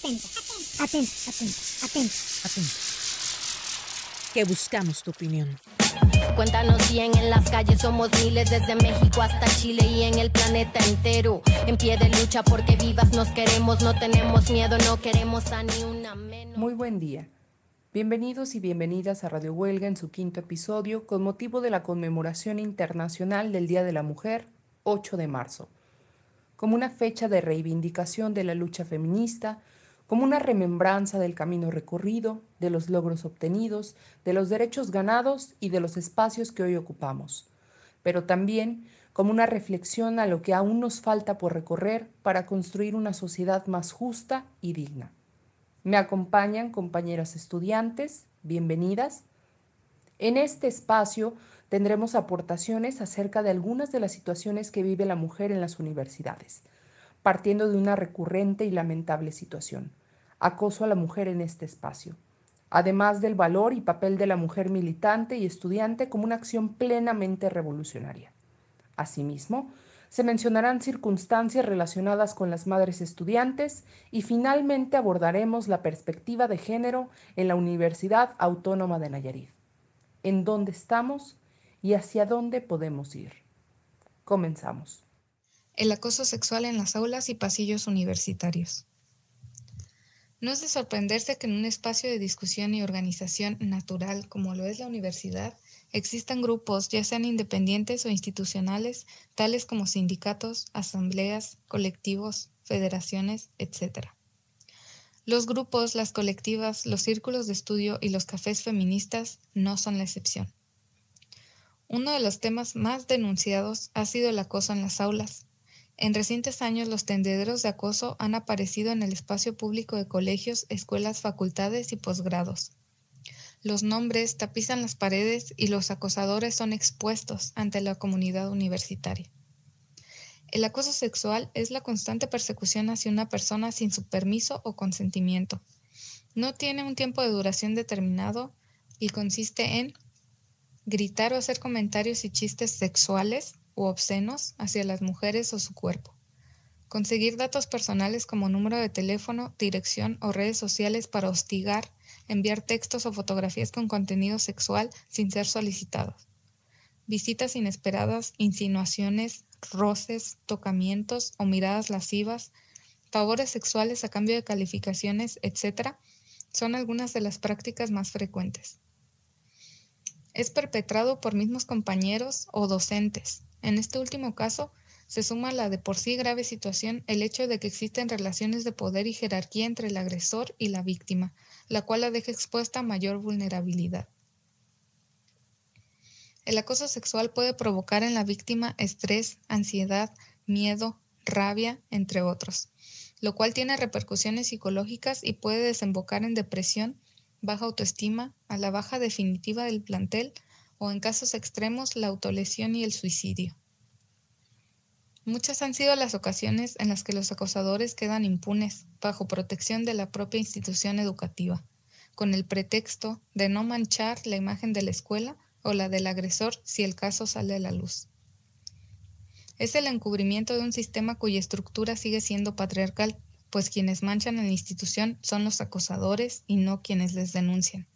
Atento, atento, atento, atento. Atento. Que buscamos tu opinión. Cuéntanos bien, en las calles somos miles, desde México hasta Chile y en el planeta entero. En pie de lucha porque vivas nos queremos, no tenemos miedo, no queremos a ni una menos. Muy buen día. Bienvenidos y bienvenidas a Radio Huelga en su quinto episodio con motivo de la conmemoración internacional del Día de la Mujer, 8 de marzo. Como una fecha de reivindicación de la lucha feminista, como una remembranza del camino recorrido, de los logros obtenidos, de los derechos ganados y de los espacios que hoy ocupamos, pero también como una reflexión a lo que aún nos falta por recorrer para construir una sociedad más justa y digna. Me acompañan compañeras estudiantes, bienvenidas. En este espacio tendremos aportaciones acerca de algunas de las situaciones que vive la mujer en las universidades, partiendo de una recurrente y lamentable situación acoso a la mujer en este espacio, además del valor y papel de la mujer militante y estudiante como una acción plenamente revolucionaria. Asimismo, se mencionarán circunstancias relacionadas con las madres estudiantes y finalmente abordaremos la perspectiva de género en la Universidad Autónoma de Nayarit, en dónde estamos y hacia dónde podemos ir. Comenzamos. El acoso sexual en las aulas y pasillos universitarios. No es de sorprenderse que en un espacio de discusión y organización natural como lo es la universidad, existan grupos, ya sean independientes o institucionales, tales como sindicatos, asambleas, colectivos, federaciones, etc. Los grupos, las colectivas, los círculos de estudio y los cafés feministas no son la excepción. Uno de los temas más denunciados ha sido el acoso en las aulas, en recientes años, los tendederos de acoso han aparecido en el espacio público de colegios, escuelas, facultades y posgrados. Los nombres tapizan las paredes y los acosadores son expuestos ante la comunidad universitaria. El acoso sexual es la constante persecución hacia una persona sin su permiso o consentimiento. No tiene un tiempo de duración determinado y consiste en gritar o hacer comentarios y chistes sexuales, obscenos hacia las mujeres o su cuerpo. Conseguir datos personales como número de teléfono, dirección o redes sociales para hostigar, enviar textos o fotografías con contenido sexual sin ser solicitados. Visitas inesperadas, insinuaciones, roces, tocamientos o miradas lascivas, favores sexuales a cambio de calificaciones, etc., son algunas de las prácticas más frecuentes. Es perpetrado por mismos compañeros o docentes, en este último caso, se suma a la de por sí grave situación el hecho de que existen relaciones de poder y jerarquía entre el agresor y la víctima, la cual la deja expuesta a mayor vulnerabilidad. El acoso sexual puede provocar en la víctima estrés, ansiedad, miedo, rabia, entre otros, lo cual tiene repercusiones psicológicas y puede desembocar en depresión, baja autoestima, a la baja definitiva del plantel, o en casos extremos la autolesión y el suicidio. Muchas han sido las ocasiones en las que los acosadores quedan impunes bajo protección de la propia institución educativa, con el pretexto de no manchar la imagen de la escuela o la del agresor si el caso sale a la luz. Es el encubrimiento de un sistema cuya estructura sigue siendo patriarcal, pues quienes manchan a la institución son los acosadores y no quienes les denuncian.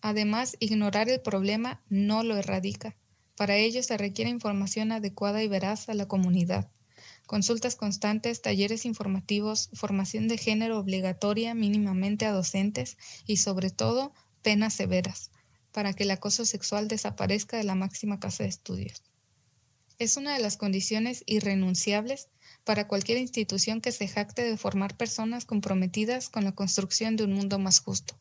Además, ignorar el problema no lo erradica. Para ello se requiere información adecuada y veraz a la comunidad. Consultas constantes, talleres informativos, formación de género obligatoria mínimamente a docentes y sobre todo penas severas para que el acoso sexual desaparezca de la máxima casa de estudios. Es una de las condiciones irrenunciables para cualquier institución que se jacte de formar personas comprometidas con la construcción de un mundo más justo.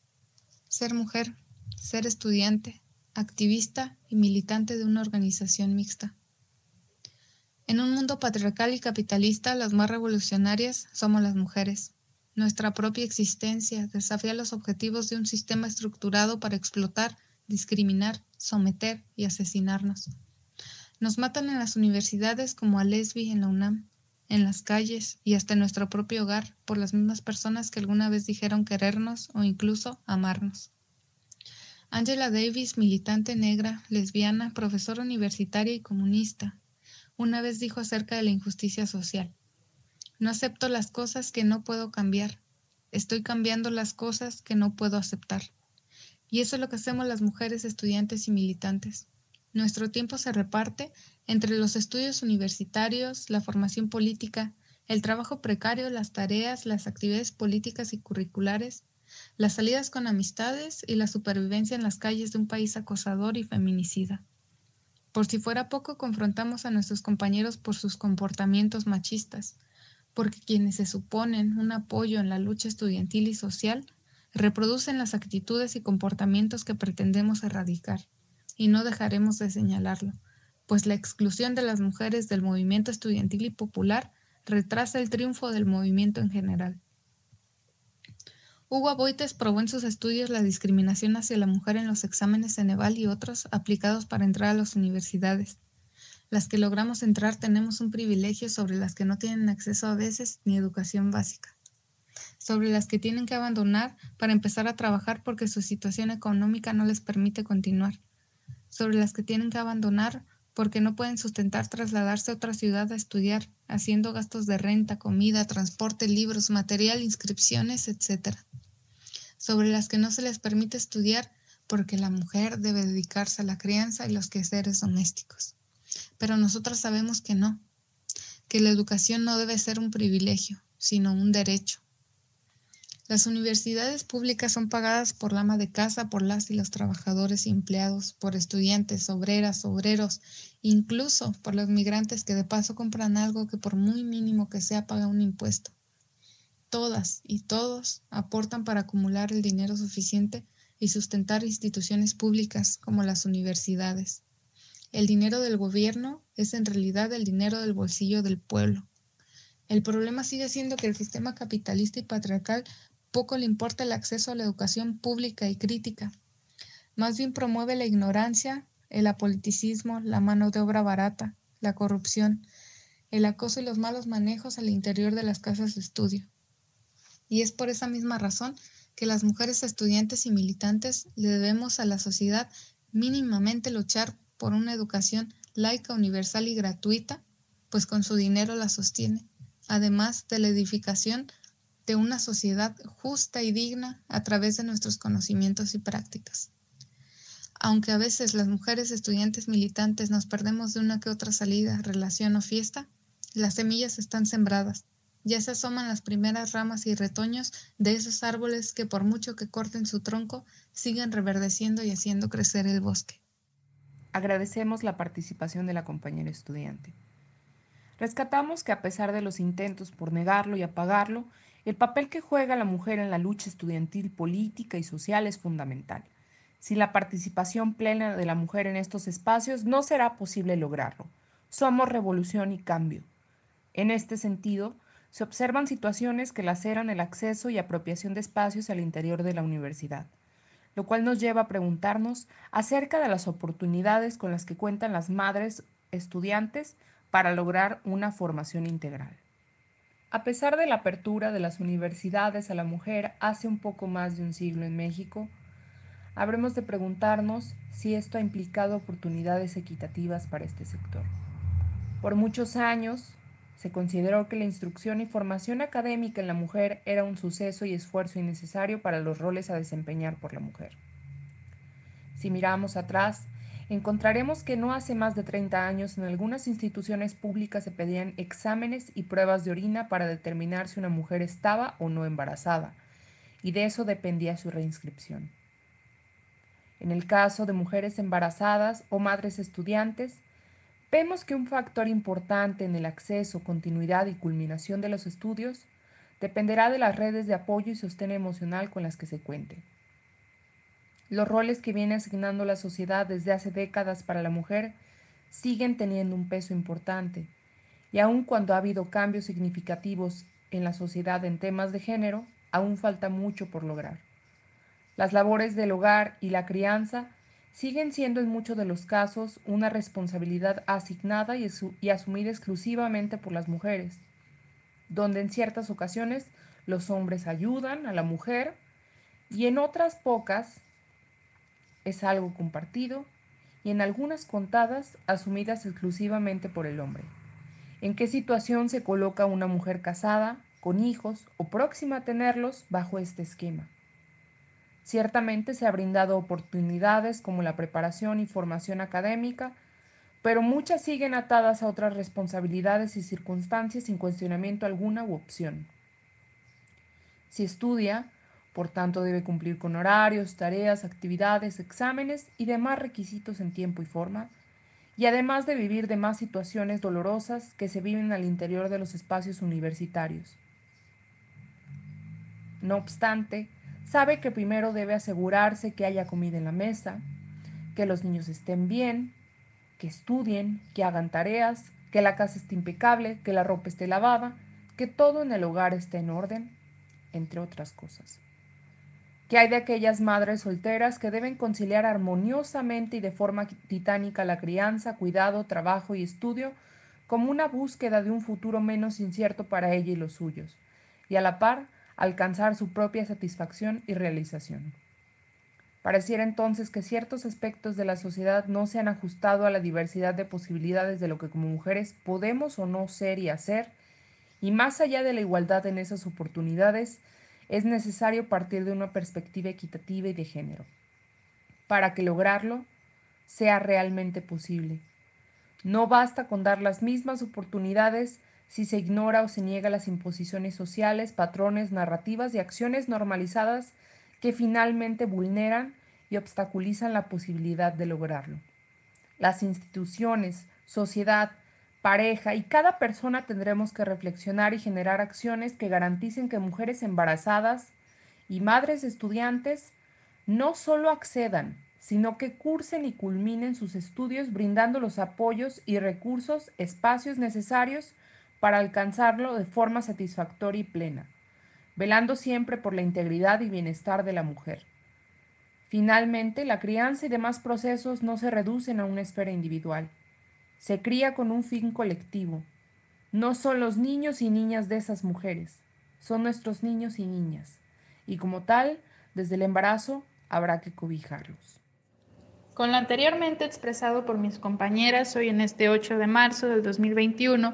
Ser mujer ser estudiante, activista y militante de una organización mixta. En un mundo patriarcal y capitalista, las más revolucionarias somos las mujeres. Nuestra propia existencia desafía los objetivos de un sistema estructurado para explotar, discriminar, someter y asesinarnos. Nos matan en las universidades como a Lesbi en la UNAM, en las calles y hasta en nuestro propio hogar por las mismas personas que alguna vez dijeron querernos o incluso amarnos. Angela Davis, militante negra, lesbiana, profesora universitaria y comunista, una vez dijo acerca de la injusticia social. No acepto las cosas que no puedo cambiar, estoy cambiando las cosas que no puedo aceptar. Y eso es lo que hacemos las mujeres estudiantes y militantes. Nuestro tiempo se reparte entre los estudios universitarios, la formación política, el trabajo precario, las tareas, las actividades políticas y curriculares, las salidas con amistades y la supervivencia en las calles de un país acosador y feminicida. Por si fuera poco, confrontamos a nuestros compañeros por sus comportamientos machistas, porque quienes se suponen un apoyo en la lucha estudiantil y social reproducen las actitudes y comportamientos que pretendemos erradicar, y no dejaremos de señalarlo, pues la exclusión de las mujeres del movimiento estudiantil y popular retrasa el triunfo del movimiento en general. Hugo Aboites probó en sus estudios la discriminación hacia la mujer en los exámenes Ceneval y otros aplicados para entrar a las universidades. Las que logramos entrar tenemos un privilegio sobre las que no tienen acceso a veces ni educación básica, sobre las que tienen que abandonar para empezar a trabajar porque su situación económica no les permite continuar, sobre las que tienen que abandonar porque no pueden sustentar trasladarse a otra ciudad a estudiar, haciendo gastos de renta, comida, transporte, libros, material, inscripciones, etc. Sobre las que no se les permite estudiar porque la mujer debe dedicarse a la crianza y los quehaceres domésticos. Pero nosotras sabemos que no, que la educación no debe ser un privilegio, sino un derecho. Las universidades públicas son pagadas por la ama de casa, por las y los trabajadores empleados, por estudiantes, obreras, obreros, incluso por los migrantes que de paso compran algo que por muy mínimo que sea paga un impuesto. Todas y todos aportan para acumular el dinero suficiente y sustentar instituciones públicas como las universidades. El dinero del gobierno es en realidad el dinero del bolsillo del pueblo. El problema sigue siendo que el sistema capitalista y patriarcal poco le importa el acceso a la educación pública y crítica. Más bien promueve la ignorancia, el apoliticismo, la mano de obra barata, la corrupción, el acoso y los malos manejos al interior de las casas de estudio. Y es por esa misma razón que las mujeres estudiantes y militantes le debemos a la sociedad mínimamente luchar por una educación laica, universal y gratuita, pues con su dinero la sostiene, además de la edificación de una sociedad justa y digna a través de nuestros conocimientos y prácticas. Aunque a veces las mujeres estudiantes militantes nos perdemos de una que otra salida, relación o fiesta, las semillas están sembradas. Ya se asoman las primeras ramas y retoños de esos árboles que por mucho que corten su tronco, siguen reverdeciendo y haciendo crecer el bosque. Agradecemos la participación de la compañera estudiante. Rescatamos que a pesar de los intentos por negarlo y apagarlo, el papel que juega la mujer en la lucha estudiantil, política y social es fundamental. Sin la participación plena de la mujer en estos espacios no será posible lograrlo. Somos revolución y cambio. En este sentido, se observan situaciones que laceran el acceso y apropiación de espacios al interior de la universidad, lo cual nos lleva a preguntarnos acerca de las oportunidades con las que cuentan las madres estudiantes para lograr una formación integral. A pesar de la apertura de las universidades a la mujer hace un poco más de un siglo en México, habremos de preguntarnos si esto ha implicado oportunidades equitativas para este sector. Por muchos años se consideró que la instrucción y formación académica en la mujer era un suceso y esfuerzo innecesario para los roles a desempeñar por la mujer. Si miramos atrás, encontraremos que no hace más de 30 años en algunas instituciones públicas se pedían exámenes y pruebas de orina para determinar si una mujer estaba o no embarazada, y de eso dependía su reinscripción. En el caso de mujeres embarazadas o madres estudiantes, vemos que un factor importante en el acceso, continuidad y culminación de los estudios dependerá de las redes de apoyo y sostén emocional con las que se cuente. Los roles que viene asignando la sociedad desde hace décadas para la mujer siguen teniendo un peso importante, y aun cuando ha habido cambios significativos en la sociedad en temas de género, aún falta mucho por lograr. Las labores del hogar y la crianza siguen siendo en muchos de los casos una responsabilidad asignada y, asumida exclusivamente por las mujeres, donde en ciertas ocasiones los hombres ayudan a la mujer y en otras pocas es algo compartido y en algunas contadas asumidas exclusivamente por el hombre. ¿En qué situación se coloca una mujer casada, con hijos o próxima a tenerlos bajo este esquema. Ciertamente se ha brindado oportunidades como la preparación y formación académica, pero muchas siguen atadas a otras responsabilidades y circunstancias sin cuestionamiento alguna u opción. Si estudia, por tanto debe cumplir con horarios, tareas, actividades, exámenes y demás requisitos en tiempo y forma, y además de vivir demás situaciones dolorosas que se viven al interior de los espacios universitarios. No obstante, sabe que primero debe asegurarse que haya comida en la mesa, que los niños estén bien, que estudien, que hagan tareas, que la casa esté impecable, que la ropa esté lavada, que todo en el hogar esté en orden, entre otras cosas. Que hay de aquellas madres solteras que deben conciliar armoniosamente y de forma titánica la crianza, cuidado, trabajo y estudio como una búsqueda de un futuro menos incierto para ella y los suyos, y a la par alcanzar su propia satisfacción y realización. Pareciera entonces que ciertos aspectos de la sociedad no se han ajustado a la diversidad de posibilidades de lo que como mujeres podemos o no ser y hacer, y más allá de la igualdad en esas oportunidades, es necesario partir de una perspectiva equitativa y de género, para que lograrlo sea realmente posible. No basta con dar las mismas oportunidades si se ignora o se niega las imposiciones sociales, patrones, narrativas y acciones normalizadas que finalmente vulneran y obstaculizan la posibilidad de lograrlo. Las instituciones, sociedad, pareja y cada persona tendremos que reflexionar y generar acciones que garanticen que mujeres embarazadas y madres estudiantes no solo accedan, sino que cursen y culminen sus estudios brindando los apoyos y recursos, espacios necesarios para alcanzarlo de forma satisfactoria y plena, velando siempre por la integridad y bienestar de la mujer. Finalmente, la crianza y demás procesos no se reducen a una esfera individual. Se cría con un fin colectivo. No son los niños y niñas de esas mujeres, son nuestros niños y niñas. Y como tal, desde el embarazo habrá que cobijarlos. Con lo anteriormente expresado por mis compañeras hoy en este 8 de marzo del 2021,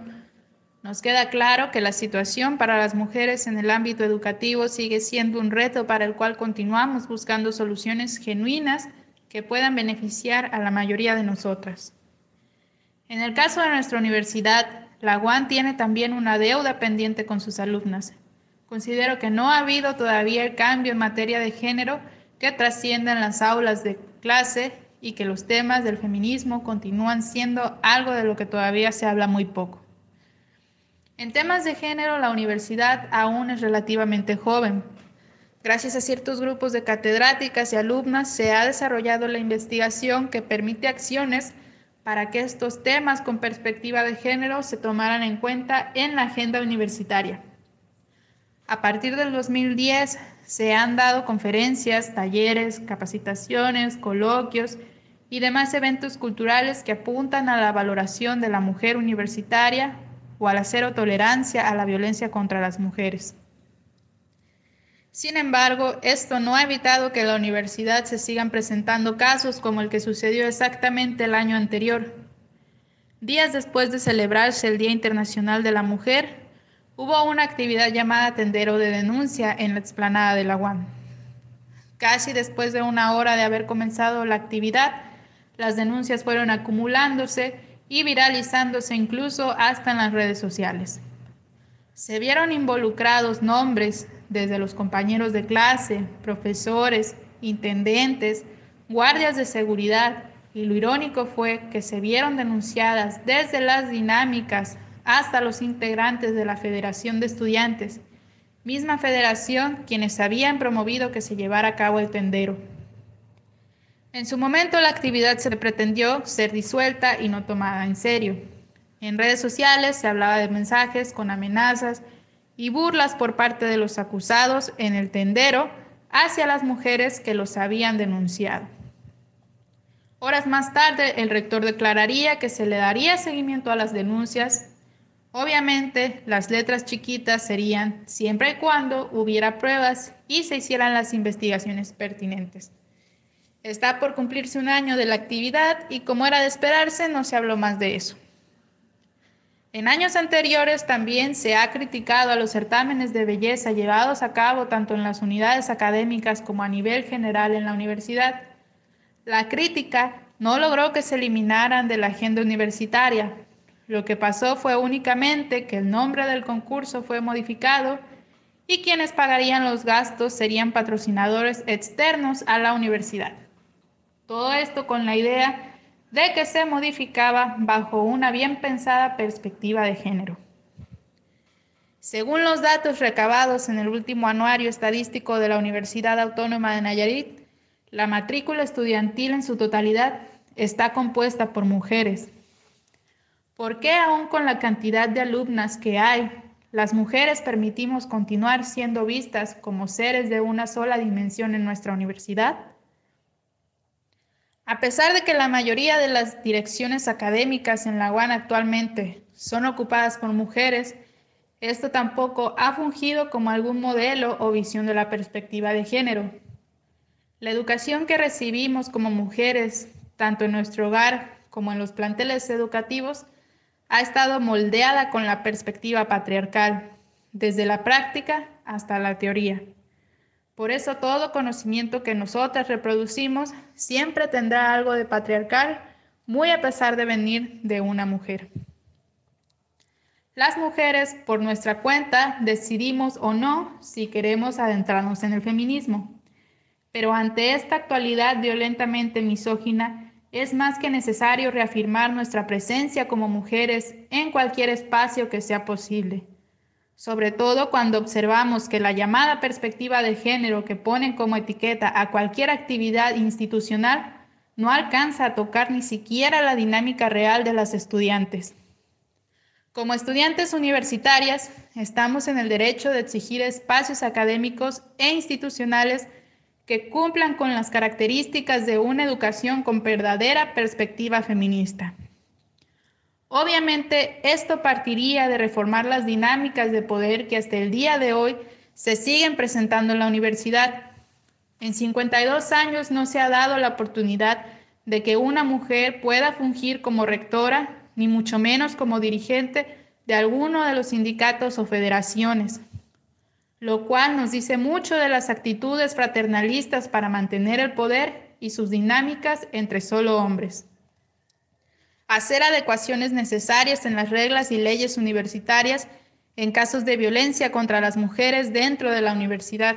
nos queda claro que la situación para las mujeres en el ámbito educativo sigue siendo un reto para el cual continuamos buscando soluciones genuinas que puedan beneficiar a la mayoría de nosotras. En el caso de nuestra universidad, la UAN tiene también una deuda pendiente con sus alumnas. Considero que no ha habido todavía el cambio en materia de género que trascienda en las aulas de clase y que los temas del feminismo continúan siendo algo de lo que todavía se habla muy poco. En temas de género, la universidad aún es relativamente joven. Gracias a ciertos grupos de catedráticas y alumnas se ha desarrollado la investigación que permite acciones para que estos temas con perspectiva de género se tomaran en cuenta en la agenda universitaria. A partir del 2010 se han dado conferencias, talleres, capacitaciones, coloquios y demás eventos culturales que apuntan a la valoración de la mujer universitaria o a la cero tolerancia a la violencia contra las mujeres. Sin embargo, esto no ha evitado que en la universidad se sigan presentando casos como el que sucedió exactamente el año anterior. Días después de celebrarse el Día Internacional de la Mujer, hubo una actividad llamada Tendero de Denuncia en la explanada de la UAM. Casi después de una hora de haber comenzado la actividad, las denuncias fueron acumulándose y viralizándose incluso hasta en las redes sociales. Se vieron involucrados nombres desde los compañeros de clase, profesores, intendentes, guardias de seguridad, y lo irónico fue que se vieron denunciadas desde las dinámicas hasta los integrantes de la Federación de Estudiantes, misma federación quienes habían promovido que se llevara a cabo el tendero. En su momento la actividad se pretendió ser disuelta y no tomada en serio. En redes sociales se hablaba de mensajes con amenazas y burlas por parte de los acusados en el tendero hacia las mujeres que los habían denunciado. Horas más tarde, el rector declararía que se le daría seguimiento a las denuncias. Obviamente, las letras chiquitas serían siempre y cuando hubiera pruebas y se hicieran las investigaciones pertinentes. Está por cumplirse un año de la actividad y como era de esperarse, no se habló más de eso. En años anteriores también se ha criticado a los certámenes de belleza llevados a cabo tanto en las unidades académicas como a nivel general en la universidad. La crítica no logró que se eliminaran de la agenda universitaria. Lo que pasó fue únicamente que el nombre del concurso fue modificado y quienes pagarían los gastos serían patrocinadores externos a la universidad. Todo esto con la idea de que se modificaba bajo una bien pensada perspectiva de género. Según los datos recabados en el último anuario estadístico de la Universidad Autónoma de Nayarit, la matrícula estudiantil en su totalidad está compuesta por mujeres. ¿Por qué aún con la cantidad de alumnas que hay, las mujeres permitimos continuar siendo vistas como seres de una sola dimensión en nuestra universidad? A pesar de que la mayoría de las direcciones académicas en la UAN actualmente son ocupadas por mujeres, esto tampoco ha fungido como algún modelo o visión de la perspectiva de género. La educación que recibimos como mujeres, tanto en nuestro hogar como en los planteles educativos, ha estado moldeada con la perspectiva patriarcal, desde la práctica hasta la teoría. Por eso todo conocimiento que nosotras reproducimos siempre tendrá algo de patriarcal, muy a pesar de venir de una mujer. Las mujeres, por nuestra cuenta, decidimos o no si queremos adentrarnos en el feminismo. Pero ante esta actualidad violentamente misógina, es más que necesario reafirmar nuestra presencia como mujeres en cualquier espacio que sea posible sobre todo cuando observamos que la llamada perspectiva de género que ponen como etiqueta a cualquier actividad institucional no alcanza a tocar ni siquiera la dinámica real de las estudiantes. Como estudiantes universitarias, estamos en el derecho de exigir espacios académicos e institucionales que cumplan con las características de una educación con verdadera perspectiva feminista. Obviamente, esto partiría de reformar las dinámicas de poder que hasta el día de hoy se siguen presentando en la universidad. En 52 años no se ha dado la oportunidad de que una mujer pueda fungir como rectora, ni mucho menos como dirigente de alguno de los sindicatos o federaciones, lo cual nos dice mucho de las actitudes fraternalistas para mantener el poder y sus dinámicas entre solo hombres hacer adecuaciones necesarias en las reglas y leyes universitarias en casos de violencia contra las mujeres dentro de la universidad,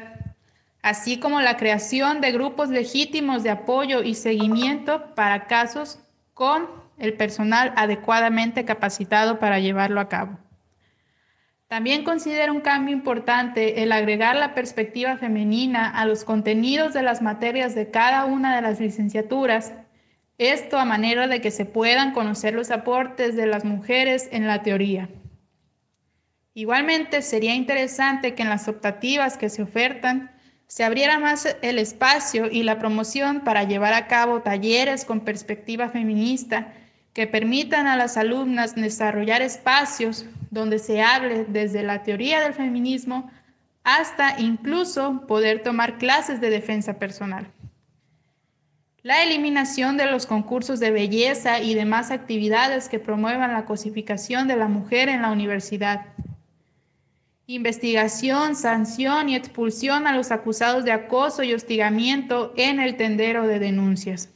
así como la creación de grupos legítimos de apoyo y seguimiento para casos con el personal adecuadamente capacitado para llevarlo a cabo. También considero un cambio importante el agregar la perspectiva femenina a los contenidos de las materias de cada una de las licenciaturas esto a manera de que se puedan conocer los aportes de las mujeres en la teoría. Igualmente, sería interesante que en las optativas que se ofertan se abriera más el espacio y la promoción para llevar a cabo talleres con perspectiva feminista que permitan a las alumnas desarrollar espacios donde se hable desde la teoría del feminismo hasta incluso poder tomar clases de defensa personal la eliminación de los concursos de belleza y demás actividades que promuevan la cosificación de la mujer en la universidad. Investigación, sanción y expulsión a los acusados de acoso y hostigamiento en el tendero de denuncias.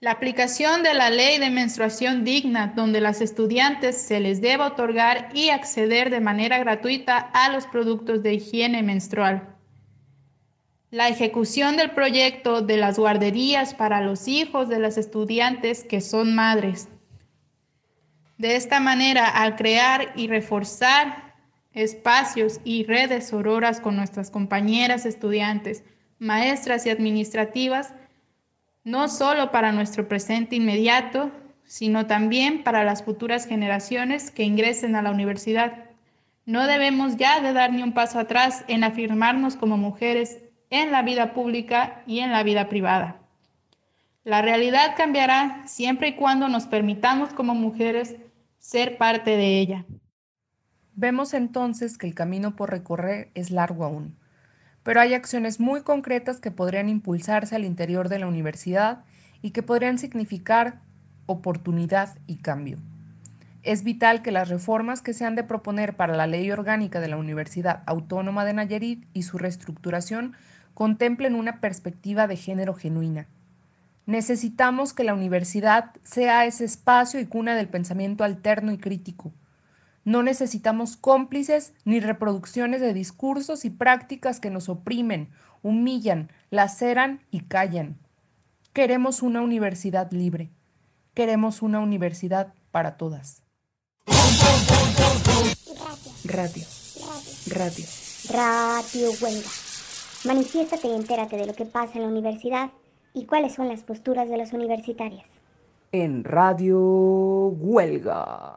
La aplicación de la ley de menstruación digna, donde las estudiantes se les debe otorgar y acceder de manera gratuita a los productos de higiene menstrual la ejecución del proyecto de las guarderías para los hijos de las estudiantes que son madres. De esta manera, al crear y reforzar espacios y redes auroras con nuestras compañeras estudiantes, maestras y administrativas, no solo para nuestro presente inmediato, sino también para las futuras generaciones que ingresen a la universidad. No debemos ya de dar ni un paso atrás en afirmarnos como mujeres en la vida pública y en la vida privada. La realidad cambiará siempre y cuando nos permitamos como mujeres ser parte de ella. Vemos entonces que el camino por recorrer es largo aún, pero hay acciones muy concretas que podrían impulsarse al interior de la universidad y que podrían significar oportunidad y cambio. Es vital que las reformas que se han de proponer para la ley orgánica de la Universidad Autónoma de Nayarit y su reestructuración contemplen una perspectiva de género genuina. Necesitamos que la universidad sea ese espacio y cuna del pensamiento alterno y crítico. No necesitamos cómplices ni reproducciones de discursos y prácticas que nos oprimen, humillan, laceran y callan. Queremos una universidad libre. Queremos una universidad para todas. Radio. Radio. Radio Huelga. Manifiéstate y entérate de lo que pasa en la universidad y cuáles son las posturas de las universitarias. En Radio Huelga.